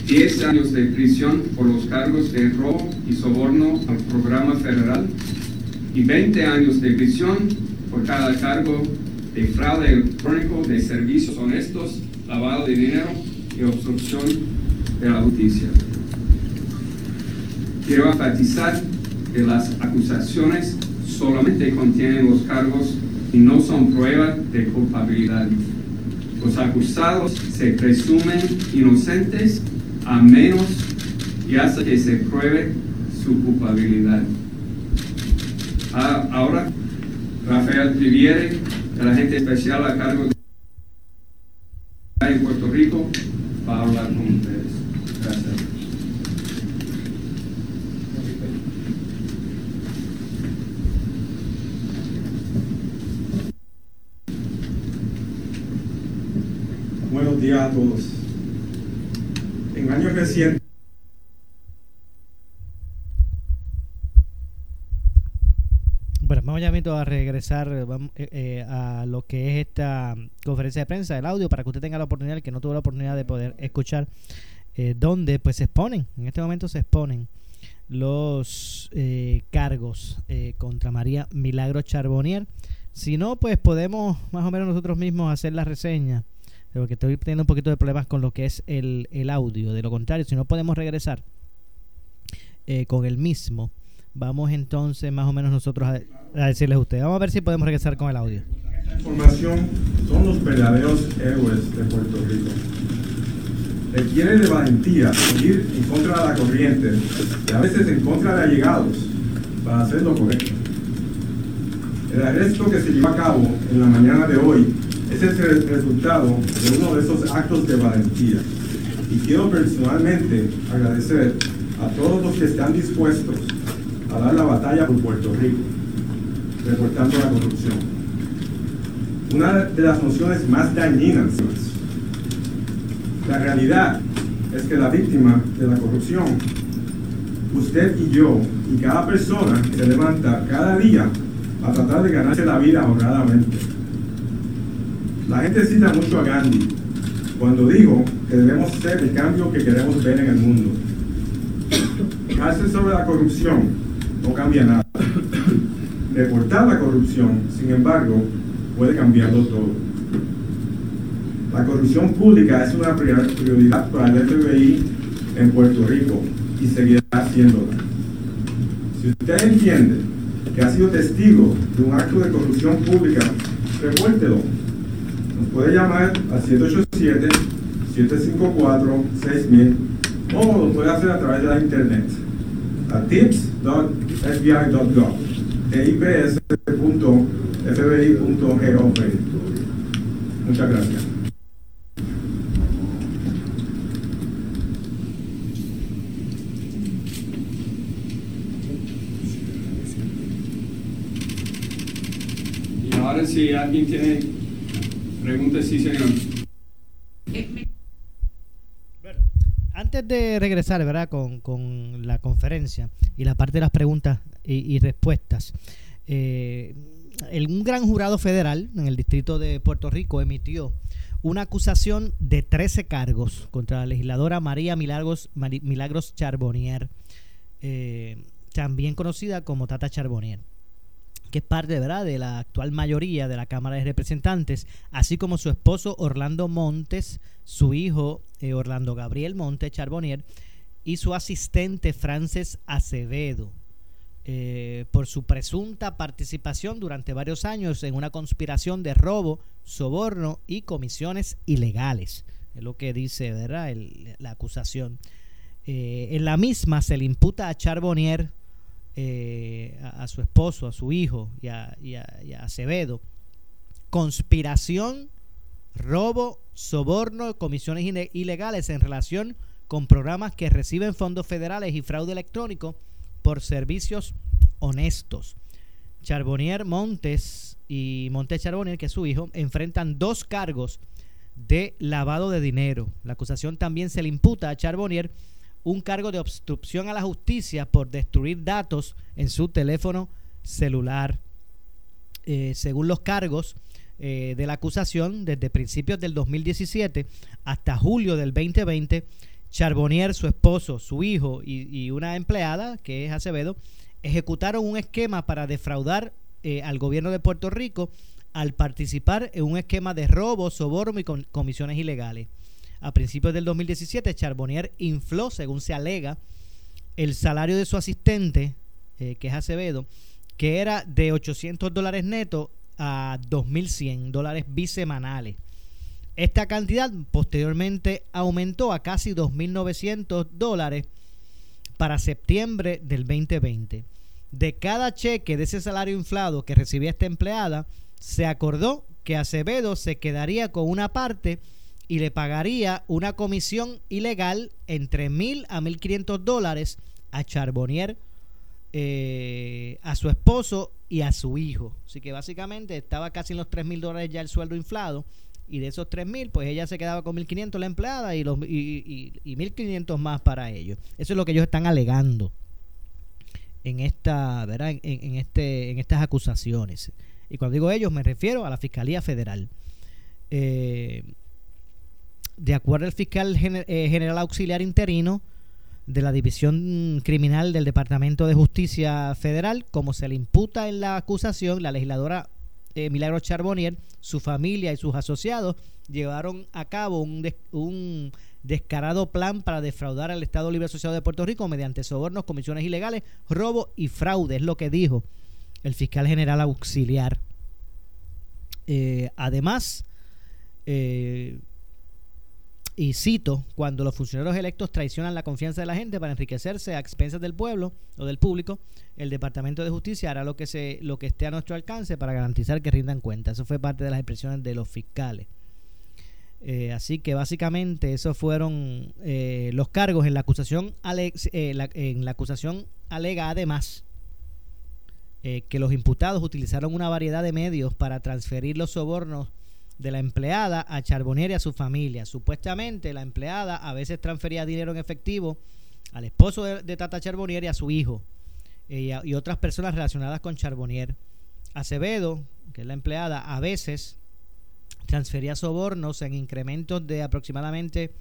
10 años de prisión por los cargos de robo y soborno al programa federal y 20 años de prisión por cada cargo de fraude electrónico, de servicios honestos, lavado de dinero y obstrucción de la justicia. Quiero enfatizar que las acusaciones solamente contienen los cargos y no son pruebas de culpabilidad. Los acusados se presumen inocentes a menos y hasta que se pruebe su culpabilidad. Ah, ahora, Rafael Riviere, el agente especial a cargo de en Puerto Rico, va a hablar con ustedes. buenos días a En años recientes, Bueno, vamos mismo a regresar vamos, eh, eh, a lo que es esta conferencia de prensa, el audio, para que usted tenga la oportunidad, el que no tuvo la oportunidad de poder escuchar, eh, donde pues se exponen, en este momento se exponen los eh, cargos eh, contra María Milagro Charbonnier. Si no, pues podemos más o menos nosotros mismos hacer la reseña, porque estoy teniendo un poquito de problemas con lo que es el, el audio. De lo contrario, si no podemos regresar eh, con el mismo, vamos entonces más o menos nosotros a, decirles a ustedes. Vamos a ver si podemos regresar con el audio. esta información son los verdaderos héroes de Puerto Rico. Requiere de valentía ir en contra de la corriente y a veces en contra de allegados para hacer lo correcto. El arresto que se llevó a cabo en la mañana de hoy es el re- resultado de uno de esos actos de valentía. Y quiero personalmente agradecer a todos los que están dispuestos a dar la batalla por Puerto Rico, reportando la corrupción. Una de las nociones más dañinas, la realidad es que la víctima de la corrupción, usted y yo, y cada persona que se levanta cada día a tratar de ganarse la vida honradamente. La gente cita mucho a Gandhi cuando dijo que debemos ser el cambio que queremos ver en el mundo. Quejarse sobre la corrupción no cambia nada. Reportar la corrupción, sin embargo, puede cambiarlo todo. La corrupción pública es una prior- prioridad para el FBI en Puerto Rico y seguirá siéndola. Si usted entiende que ha sido testigo de un acto de corrupción pública, repórtelo. Nos puede llamar al 787-754-6000 o lo puede hacer a través de la internet a tips.fbi.gov tips.fbi.gov Muchas gracias. Y ahora si alguien tiene preguntas, sí señor. Antes de regresar, ¿verdad? Con, con la conferencia y la parte de las preguntas y, y respuestas, eh, el- un gran jurado federal en el distrito de Puerto Rico emitió una acusación de 13 cargos contra la legisladora María Milagros, Mari- Milagros Charbonnier, eh, también conocida como Tata Charbonnier es parte ¿verdad? de la actual mayoría de la Cámara de Representantes, así como su esposo Orlando Montes, su hijo eh, Orlando Gabriel Montes Charbonnier y su asistente Frances Acevedo, eh, por su presunta participación durante varios años en una conspiración de robo, soborno y comisiones ilegales. Es lo que dice ¿verdad? La acusación. Eh, en la misma se le imputa a Charbonnier eh, a, su esposo, a su hijo y a, y a- a Acevedo, conspiración, robo, soborno, comisiones ilegales en relación con programas que reciben fondos federales y fraude electrónico por servicios honestos. Charbonnier Montes y Montes Charbonnier, que es su hijo, enfrentan dos cargos de lavado de dinero. La acusación también se le imputa a Charbonnier un cargo de obstrucción a la justicia por destruir datos en su teléfono celular. Eh, según los cargos eh, de la acusación, desde principios del 2017 hasta julio del 2020, Charbonnier, su esposo, su hijo y, una empleada, que es Acevedo, ejecutaron un esquema para defraudar eh, al gobierno de Puerto Rico al participar en un esquema de robo, soborno y comisiones ilegales. A principios del 2017, Charbonnier infló, según se alega, el salario de su asistente, eh, que es Acevedo, que era de 800 dólares netos a 2.100 dólares bisemanales. Esta cantidad posteriormente aumentó a casi 2.900 dólares para septiembre del 2020. De cada cheque de ese salario inflado que recibía esta empleada, se acordó que Acevedo se quedaría con una parte y le pagaría una comisión ilegal entre mil a 1.500 dólares a Charbonnier, eh, a su esposo y a su hijo. Así que básicamente estaba casi en los 3.000 dólares ya el sueldo inflado y de esos 3 mil, pues ella se quedaba con 1.500 la empleada y, los, y, y, y 1.500 más para ellos. Eso es lo que ellos están alegando en esta, ¿verdad? En, este, en estas acusaciones. Y cuando digo ellos, me refiero a la Fiscalía Federal. Eh, de acuerdo al fiscal eh, general auxiliar interino de la División Criminal del Departamento de Justicia Federal, como se le imputa en la acusación, la legisladora eh, Milagro Charbonnier, su familia y sus asociados llevaron a cabo un descarado plan para defraudar al Estado Libre Asociado de Puerto Rico mediante sobornos, comisiones ilegales, robo y fraude, es lo que dijo el fiscal general auxiliar. Eh, además, eh, y cito, cuando los funcionarios electos traicionan la confianza de la gente para enriquecerse a expensas del pueblo o del público, el Departamento de Justicia hará lo que, se, lo que esté a nuestro alcance para garantizar que rindan cuenta. Eso fue parte de las expresiones de los fiscales. Eh, así que básicamente esos fueron eh, los cargos en la acusación eh, en la acusación alega además que los imputados utilizaron una variedad de medios para transferir los sobornos de la empleada a Charbonnier y a su familia. Supuestamente la empleada a veces transfería dinero en efectivo al esposo de, Tata Charbonnier y a su hijo eh, y, otras personas relacionadas con Charbonnier. Acevedo, que es la empleada, a veces transfería sobornos en incrementos de aproximadamente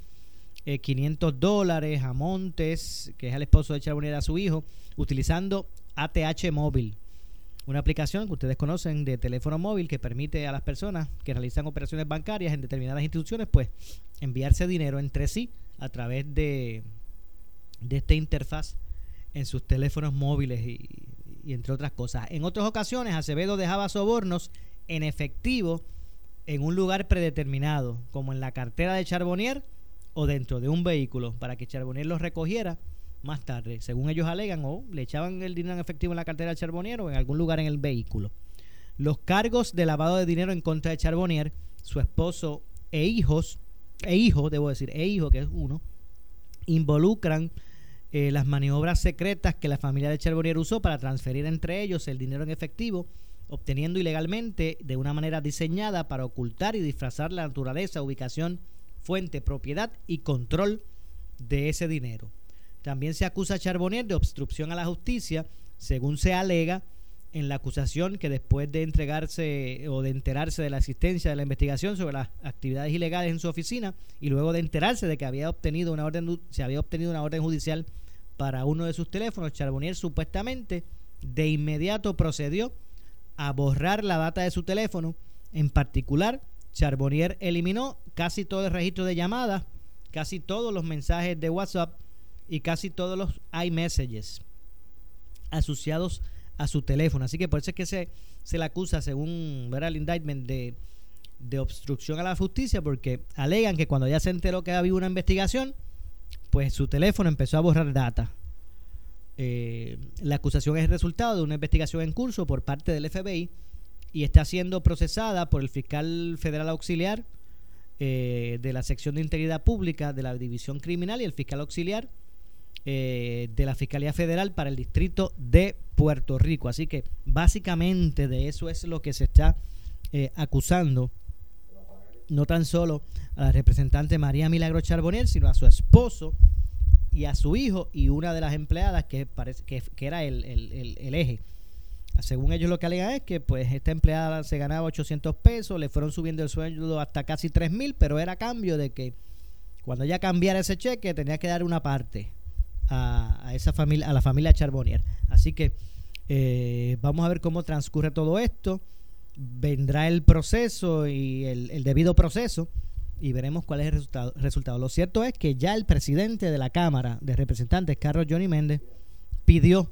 eh, 500 dólares a Montes, que es el esposo de Charbonnier, a su hijo, utilizando ATH móvil una aplicación que ustedes conocen de teléfono móvil que permite a las personas que realizan operaciones bancarias en determinadas instituciones, pues enviarse dinero entre sí a través de, de esta interfaz en sus teléfonos móviles y, y, entre otras cosas. En otras ocasiones, Acevedo dejaba sobornos en efectivo en un lugar predeterminado, como en la cartera de Charbonnier o dentro de un vehículo, para que Charbonnier los recogiera más tarde, según ellos alegan, o le echaban el dinero en efectivo en la cartera de Charbonnier o en algún lugar en el vehículo. Los cargos de lavado de dinero en contra de Charbonnier, su esposo e hijos, e hijo, debo decir, e hijo, que es uno, involucran eh, las maniobras secretas que la familia de Charbonnier usó para transferir entre ellos el dinero en efectivo, obteniendo ilegalmente de una manera diseñada para ocultar y disfrazar la naturaleza, ubicación, fuente, propiedad y control de ese dinero. También se acusa a Charbonnier de obstrucción a la justicia, según se alega en la acusación que después de entregarse o de enterarse de la existencia de la investigación sobre las actividades ilegales en su oficina y luego de enterarse de que había obtenido una orden se había obtenido una orden judicial para uno de sus teléfonos, Charbonnier supuestamente de inmediato procedió a borrar la data de su teléfono. En particular, Charbonnier eliminó casi todo el registro de llamadas, casi todos los mensajes de WhatsApp y casi todos los iMessages asociados a su teléfono. Así que por eso es que se, se le acusa, según ver el indictment, de, de obstrucción a la justicia, porque alegan que cuando ya se enteró que había una investigación, pues su teléfono empezó a borrar data. Eh, la acusación es el resultado de una investigación en curso por parte del FBI y está siendo procesada por el fiscal federal auxiliar eh, de la sección de integridad pública de la división criminal y el fiscal auxiliar eh, de la Fiscalía Federal para el Distrito de Puerto Rico. Así que básicamente de eso es lo que se está eh, acusando, no tan solo a la representante María Milagro Charbonnier, sino a su esposo y a su hijo y una de las empleadas que parece que, que era el, el, el, el, eje. Según ellos lo que alegan es que pues esta empleada se ganaba 800 pesos, le fueron subiendo el sueldo hasta casi 3 mil, pero era a cambio de que cuando ella cambiara ese cheque tenía que dar una parte a, esa familia, a la familia Charbonnier. Así que eh, vamos a ver cómo transcurre todo esto. Vendrá el proceso y el, el debido proceso y veremos cuál es el resultado, resultado. Lo cierto es que ya el presidente de la Cámara de Representantes, Carlos Johnny Méndez, pidió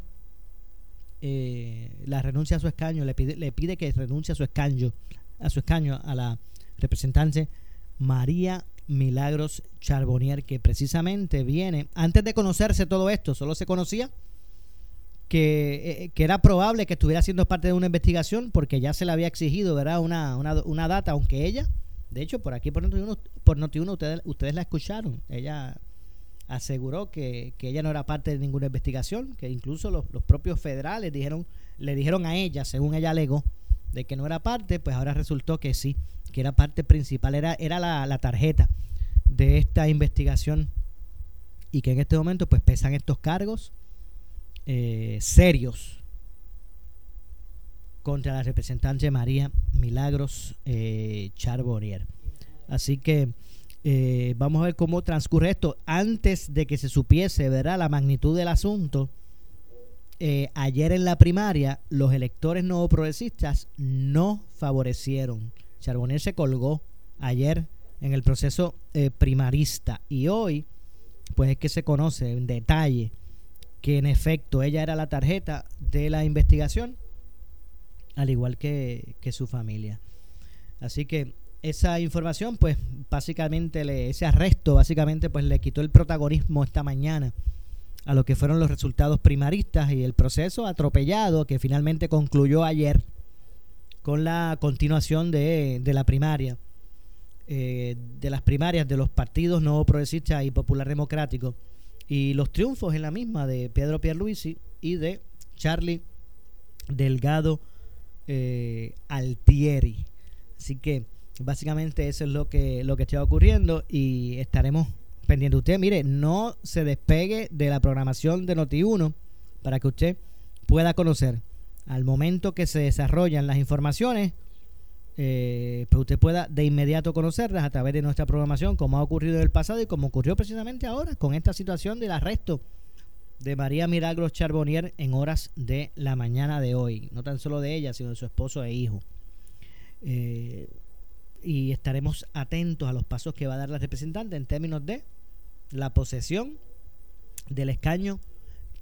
eh, la renuncia a su escaño, le pide, le pide que renuncie a su escaño, a su escaño a la representante María Milagros Charbonnier, que precisamente viene, antes de conocerse todo esto, solo se conocía que, eh, que, era probable que estuviera siendo parte de una investigación porque ya se le había exigido ¿verdad? Una, una, una data, aunque ella, de hecho, por aquí por Noti1, por Noti ustedes, ustedes la escucharon, ella aseguró que, que, ella no era parte de ninguna investigación, que incluso los, los propios federales dijeron, le dijeron a ella, según ella alegó, de que no era parte, pues ahora resultó que sí, que era parte principal, era, era la, tarjeta de esta investigación y que en este momento pues pesan estos cargos eh, serios contra la representante María Milagros eh, Charbonnier. Así que eh, vamos a ver cómo transcurre esto. Antes de que se supiese ¿verdad? la magnitud del asunto, eh, ayer en la primaria los electores no progresistas no favorecieron. Charbonnier se colgó ayer en el proceso eh, primarista y hoy pues es que se conoce en detalle que en efecto ella era la tarjeta de la investigación al igual que, que su familia. Así que esa información, pues básicamente le, ese arresto, básicamente pues le quitó el protagonismo esta mañana a lo que fueron los resultados primaristas y el proceso atropellado que finalmente concluyó ayer con la continuación de, de la primaria, eh, de las primarias de los partidos no progresistas y popular democrático y los triunfos en la misma de Pedro Pierluisi y de Charlie Delgado eh, Altieri. Así que básicamente eso es lo que, lo que está ocurriendo y estaremos pendientes. Usted, mire, no se despegue de la programación de Noti1 para que usted pueda conocer al momento que se desarrollan las informaciones, eh, pues usted pueda de inmediato conocerlas a través de nuestra programación, como ha ocurrido en el pasado y como ocurrió precisamente ahora con esta situación del arresto de María Milagros Charbonnier en horas de la mañana de hoy. No tan solo de ella, sino de su esposo e hijo. Eh, y estaremos atentos a los pasos que va a dar la representante en términos de la posesión del escaño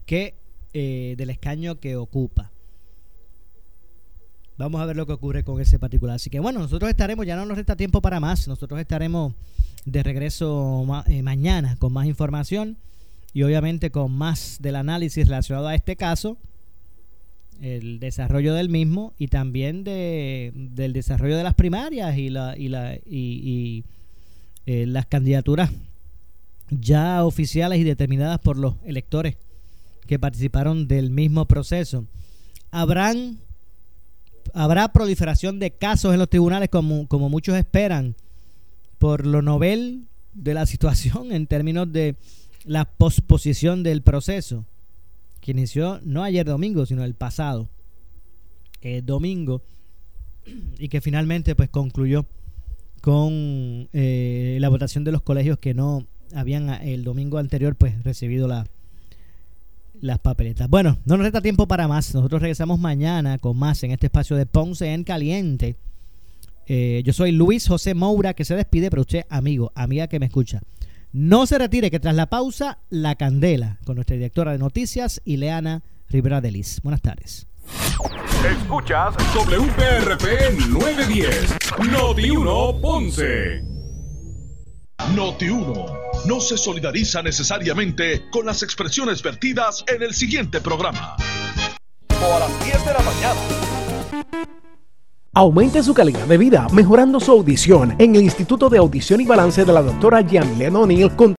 que eh, del escaño que ocupa. Vamos a ver lo que ocurre con ese particular. Así que bueno, nosotros estaremos, ya no nos resta tiempo para más. Nosotros estaremos de regreso eh, mañana con más información y obviamente con más del análisis relacionado a este caso, el desarrollo del mismo y también de, del desarrollo de las primarias y, la, y, la, y, y eh, las candidaturas ya oficiales y determinadas por los electores que participaron del mismo proceso. Habrán habrá proliferación de casos en los tribunales como, como muchos esperan por lo novel de la situación en términos de la posposición del proceso que inició no ayer domingo sino el pasado eh, domingo y que finalmente pues concluyó con eh, la votación de los colegios que no habían el domingo anterior pues recibido la, las papeletas. Bueno, no nos resta tiempo para más. Nosotros regresamos mañana con más en este espacio de Ponce en Caliente. Eh, yo soy Luis José Moura que se despide, pero usted, amigo, amiga que me escucha, no se retire que tras la pausa, la candela con nuestra directora de noticias, Ileana Rivera Delis. Buenas tardes. Escuchas WPRP 910, Noti 1 Ponce. Noti 1 no se solidariza necesariamente con las expresiones vertidas en el siguiente programa. O a las 10 de la mañana. Aumente su calidad de vida mejorando su audición en el Instituto de Audición y Balance de la doctora Jan O'Neill con